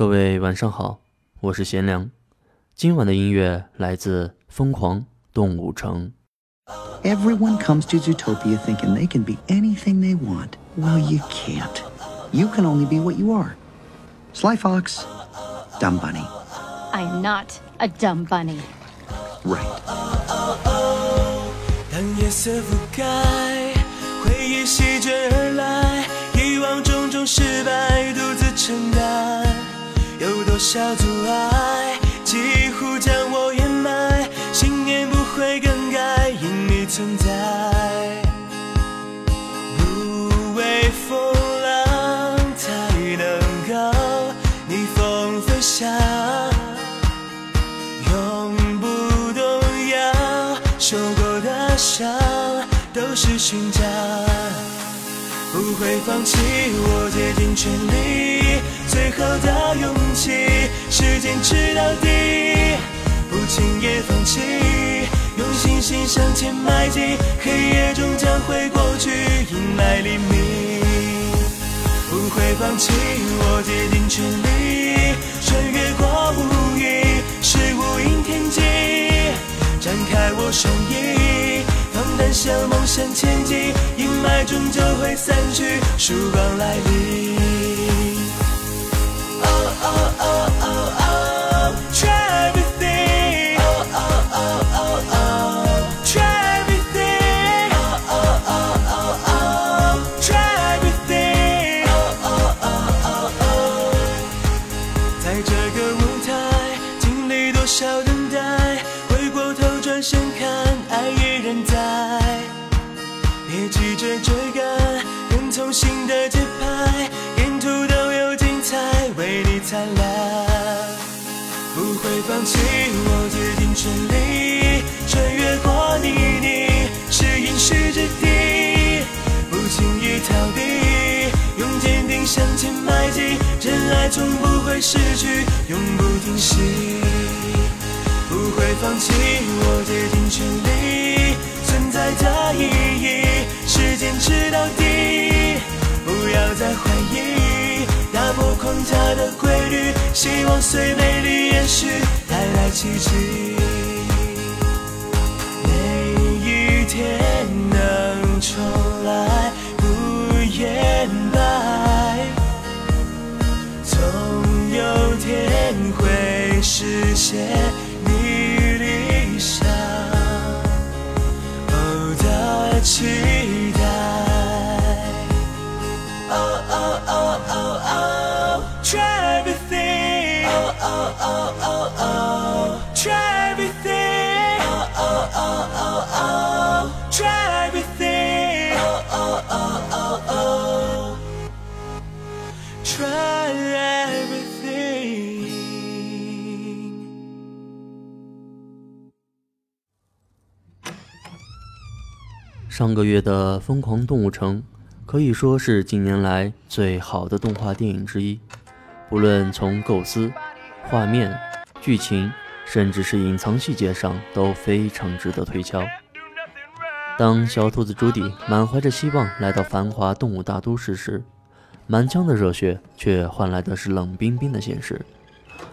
各位晚上好，我是贤良。今晚的音乐来自《疯狂动物城》。Everyone comes to Zootopia thinking they can be anything they want. Well, you can't. You can only be what you are. Sly Fox, Dumb Bunny. I am not a dumb bunny. Right. 当夜色覆盖，回忆席卷而来，遗忘种种失败，独自承担，少阻碍，几乎将我掩埋，信念不会更改，因你存在。不畏风浪，才能够逆风飞翔。永不动摇，受过的伤都是勋章，不会放弃，我竭尽全力，最后的勇气是坚持到底，不轻言放弃，用信心向前迈进，黑夜终将会过去，迎来黎明。不会放弃，我竭尽全力，穿越过无垠，是无垠天际，展开我双翼，放胆向梦想前进，阴霾终究会散去，曙光来临。哦哦哦哦，try everything。哦哦哦哦哦，try everything。哦哦哦哦哦，try everything。哦哦哦哦哦，在这个舞台经历多少等待，回过头转身看，爱依然在。别急着追赶，跟从心的脚。放弃，我竭尽全力，穿越过泥泞，是应许之地，不轻易逃避，用坚定向前迈进，真爱从不会失去，永不停息。不会放弃，我竭尽全力，存在的意义是坚持到底，不要再怀疑，打破框架的规律，希望随美丽延续，带来奇迹。每一天能重来，不言败。总有天会实现你理想哦的期。上个月的《疯狂动物城》可以说是近年来最好的动画电影之一，不论从构思、画面、剧情，甚至是隐藏细节上都非常值得推敲。当小兔子朱迪满怀着希望来到繁华动物大都市时，满腔的热血却换来的是冷冰冰的现实。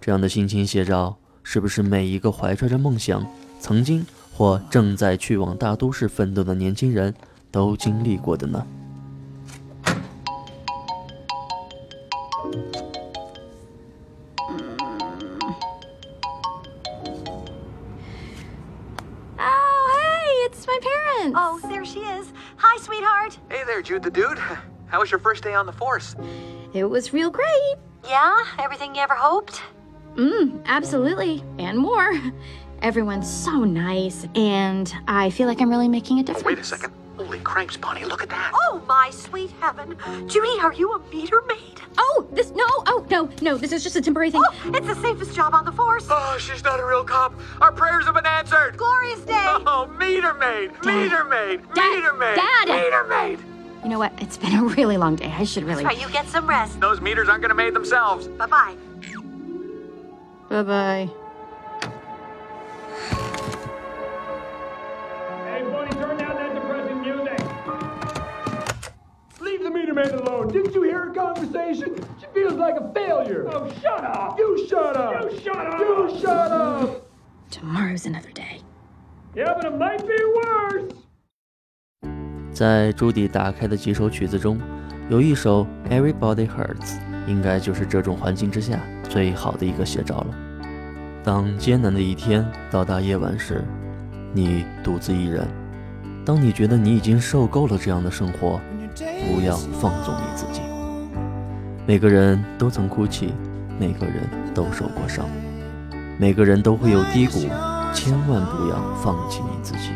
这样的心情写照，是不是每一个怀揣着梦想、曾经或正在去往大都市奋斗的年轻人都经历过的呢？There, Jude the Dude. How was your first day on the force? it was real great. Yeah, everything you ever hoped? Mm, absolutely. And more. Everyone's so nice, and I feel like I'm really making a difference. Wait a second. Holy cripes, Bonnie, look at that. Oh, my sweet heaven. Judy, are you a meter maid? Oh, this, no, oh, no, no, this is just a temporary thing. Oh, it's the safest job on the force. Oh, she's not a real cop. Our prayers have been answered. Glorious day. Oh, meter maid, meter maid, Dad, meter maid, Dad. meter maid. You know what? It's been a really long day. I should really. That's right, you get some rest. Those meters aren't gonna make themselves. Bye bye. Bye bye. Hey, buddy, turn down that depressing music. Leave the meter maid alone. Didn't you hear a conversation? She Feels like a failure. Oh, shut up. You shut up. You shut up. You shut up. Tomorrow's another day. Yeah, but it might be worse. 在朱迪打开的几首曲子中，有一首《Everybody Hurts》，应该就是这种环境之下最好的一个写照了。当艰难的一天到达夜晚时，你独自一人；当你觉得你已经受够了这样的生活，不要放纵你自己。每个人都曾哭泣，每个人都受过伤，每个人都会有低谷，千万不要放弃你自己。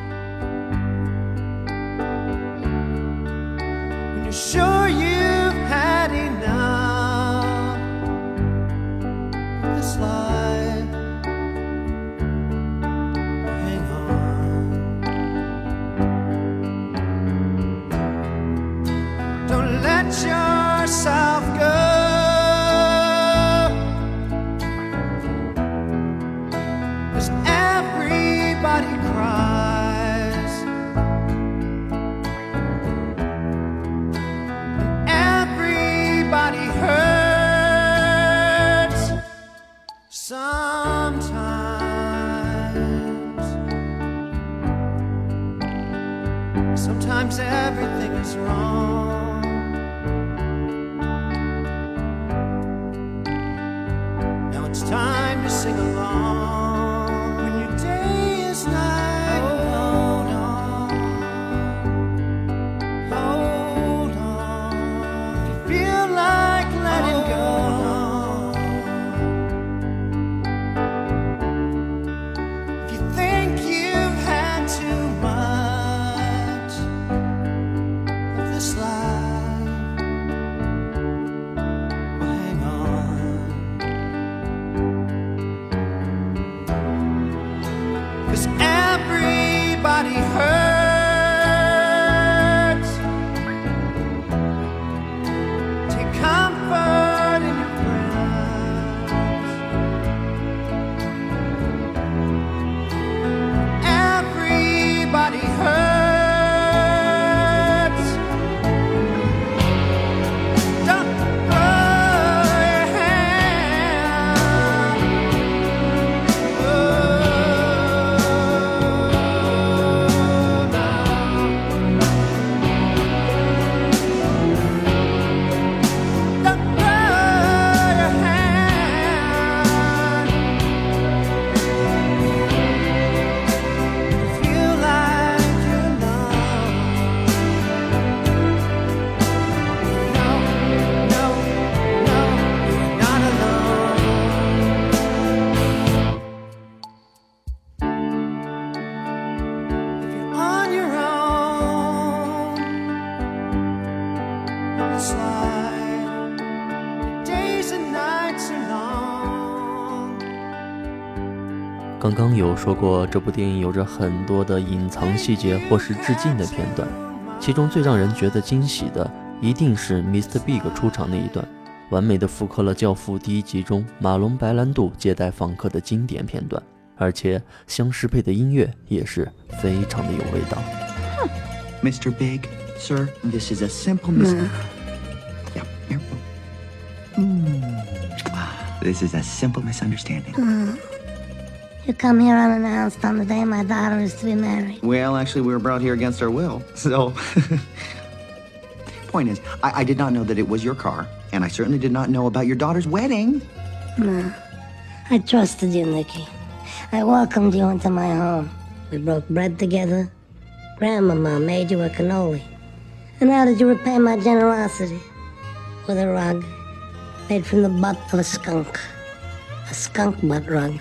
有说过，这部电影有着很多的隐藏细节或是致敬的片段，其中最让人觉得惊喜的，一定是 Mr. Big 出场那一段，完美的复刻了《教父》第一集中马龙白兰度接待访客的经典片段，而且相适配的音乐也是非常的有味道。Mr. Big, sir, this is a simple mis- Yeah, here. Mm. This is a simple misunderstanding. You come here unannounced on the day my daughter is to be married. Well, actually, we were brought here against our will. So, point is, I, I did not know that it was your car, and I certainly did not know about your daughter's wedding. No, I trusted you, Nikki. I welcomed you into my home. We broke bread together. Grandmama made you a cannoli. And how did you repay my generosity? With a rug made from the butt of a skunk. A skunk butt rug.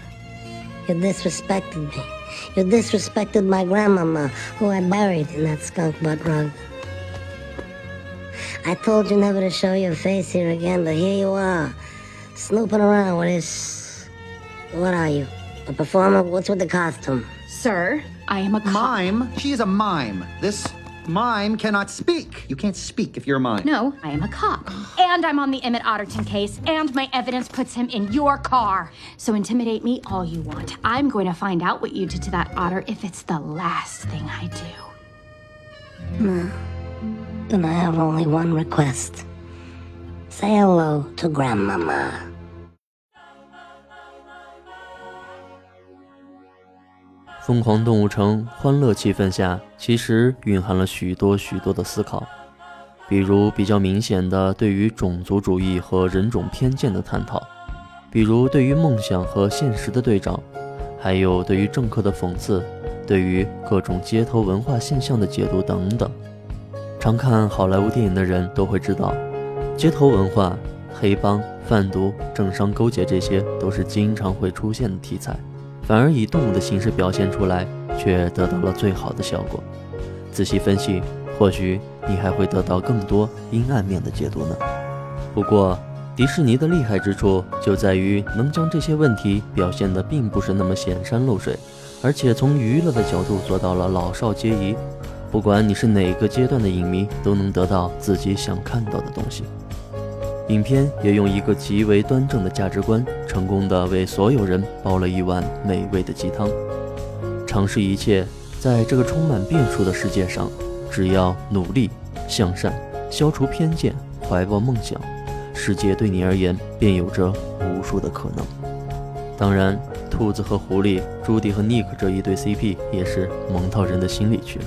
You disrespected me. You disrespected my grandmama, who I buried in that skunk butt rug. I told you never to show your face here again, but here you are, snooping around with this. What are you? A performer? What's with the costume? Sir, I am a cop. Mime? She is a mime. This mime cannot speak. You can't speak if you're a mime. No, I am a cop. And I'm on the Emmett Otterton case, and my evidence puts him in your car. So intimidate me all you want. I'm going to find out what you did to that otter if it's the last thing I do. Hmm. Then I have only one request. Say hello to Grandmama. 疯狂动物城欢乐气氛下，其实蕴含了许多许多的思考，比如比较明显的对于种族主义和人种偏见的探讨，比如对于梦想和现实的对照，还有对于政客的讽刺，对于各种街头文化现象的解读等等。常看好莱坞电影的人都会知道，街头文化、黑帮、贩毒、政商勾结，这些都是经常会出现的题材。反而以动物的形式表现出来，却得到了最好的效果。仔细分析，或许你还会得到更多阴暗面的解读呢。不过，迪士尼的厉害之处就在于能将这些问题表现得并不是那么显山露水，而且从娱乐的角度做到了老少皆宜。不管你是哪个阶段的影迷，都能得到自己想看到的东西。影片也用一个极为端正的价值观，成功的为所有人煲了一碗美味的鸡汤。尝试一切，在这个充满变数的世界上，只要努力向善，消除偏见，怀抱梦想，世界对你而言便有着无数的可能。当然，兔子和狐狸，朱迪和尼克这一对 CP 也是萌到人的心里去了。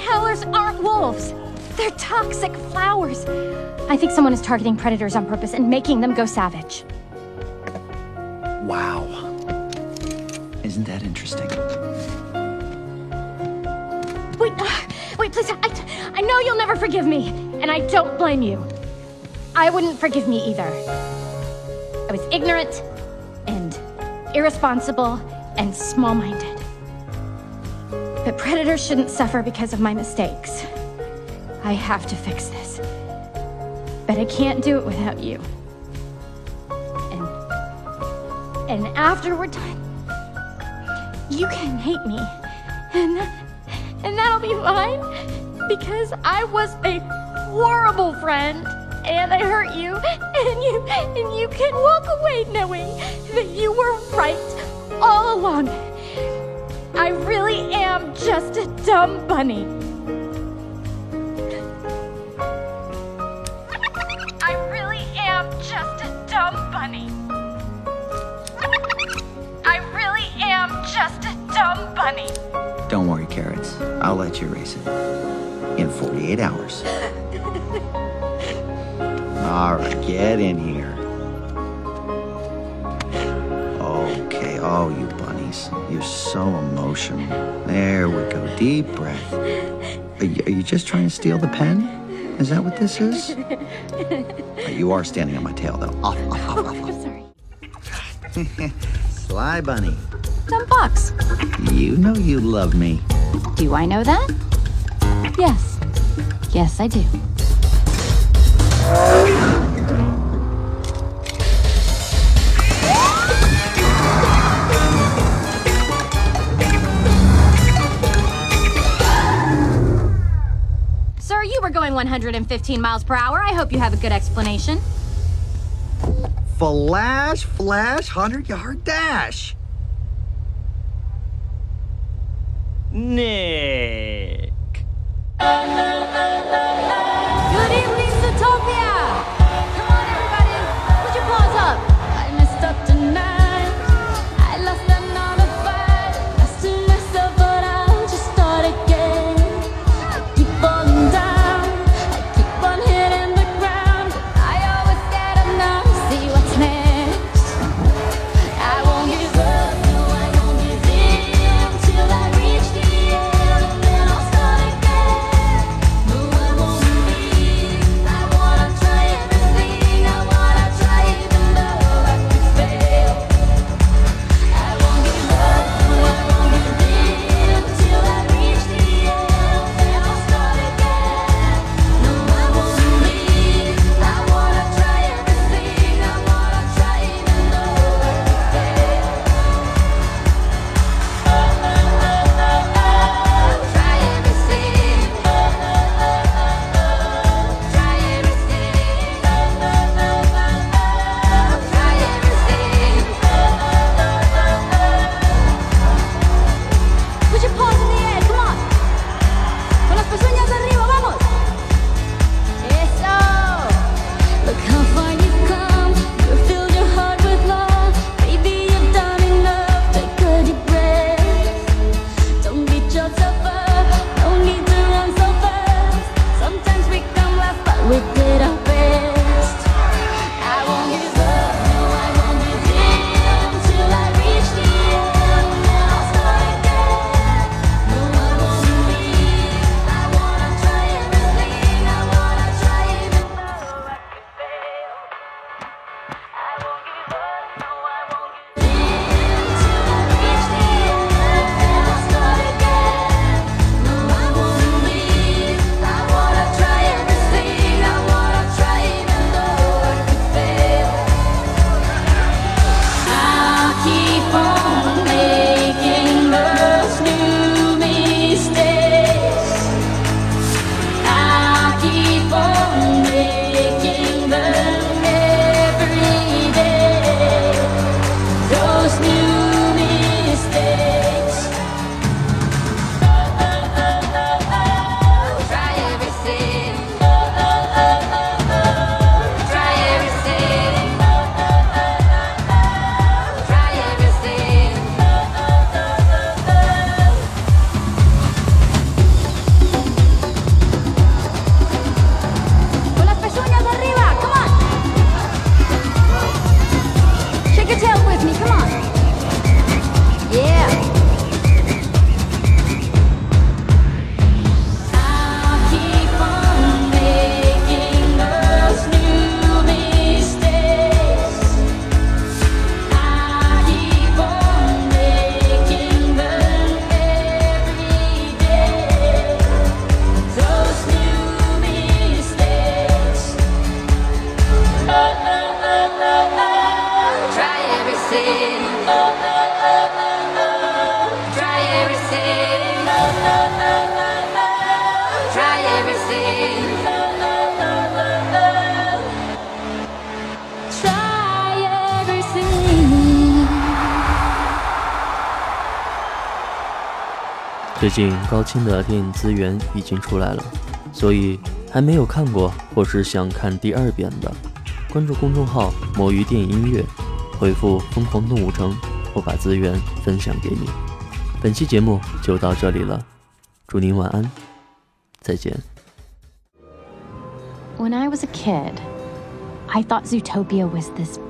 Howlers aren't wolves. They're toxic flowers. I think someone is targeting predators on purpose and making them go savage. Wow. Isn't that interesting? Wait, uh, wait, please. I, I know you'll never forgive me, and I don't blame you. I wouldn't forgive me either. I was ignorant and irresponsible and small minded. But predators shouldn't suffer because of my mistakes. I have to fix this. But I can't do it without you. And and after we're done, you can hate me. And and that'll be fine because I was a horrible friend and I hurt you and you and you can walk away knowing that you were right all along. I really am just a dumb bunny. I really am just a dumb bunny. I really am just a dumb bunny. Don't worry, Carrots. I'll let you race it. In 48 hours. All right, get in here. Okay, oh, you bunnies. You're so emotional. There we go. Deep breath. Are you, are you just trying to steal the pen? Is that what this is? You are standing on my tail, though. Off, off, off, off, I'm sorry. Sly bunny. Dumb box. You know you love me. Do I know that? Yes. Yes, I do. 115 miles per hour. I hope you have a good explanation. Flash, flash, 100 yard dash. Nick. 最近高清的电影资源已经出来了，所以还没有看过或是想看第二遍的，关注公众号“魔芋电影音乐”，回复“疯狂动物城”，我把资源分享给你。本期节目就到这里了，祝您晚安，再见。When I was a kid, I thought Zootopia was this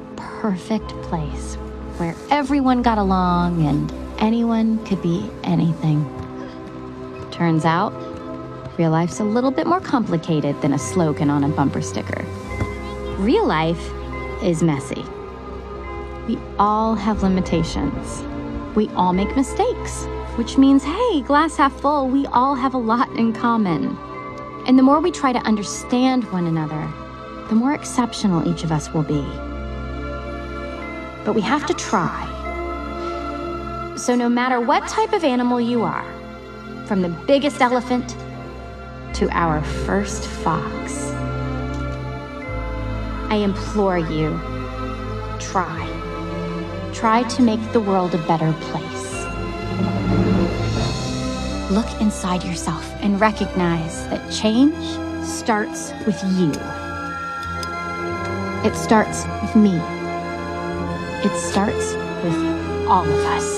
perfect place where everyone got along and anyone could be anything. Turns out, real life's a little bit more complicated than a slogan on a bumper sticker. Real life is messy. We all have limitations. We all make mistakes, which means, hey, glass half full, we all have a lot in common. And the more we try to understand one another, the more exceptional each of us will be. But we have to try. So, no matter what type of animal you are, from the biggest elephant to our first fox, I implore you try. Try to make the world a better place. Look inside yourself and recognize that change starts with you. It starts with me. It starts with all of us.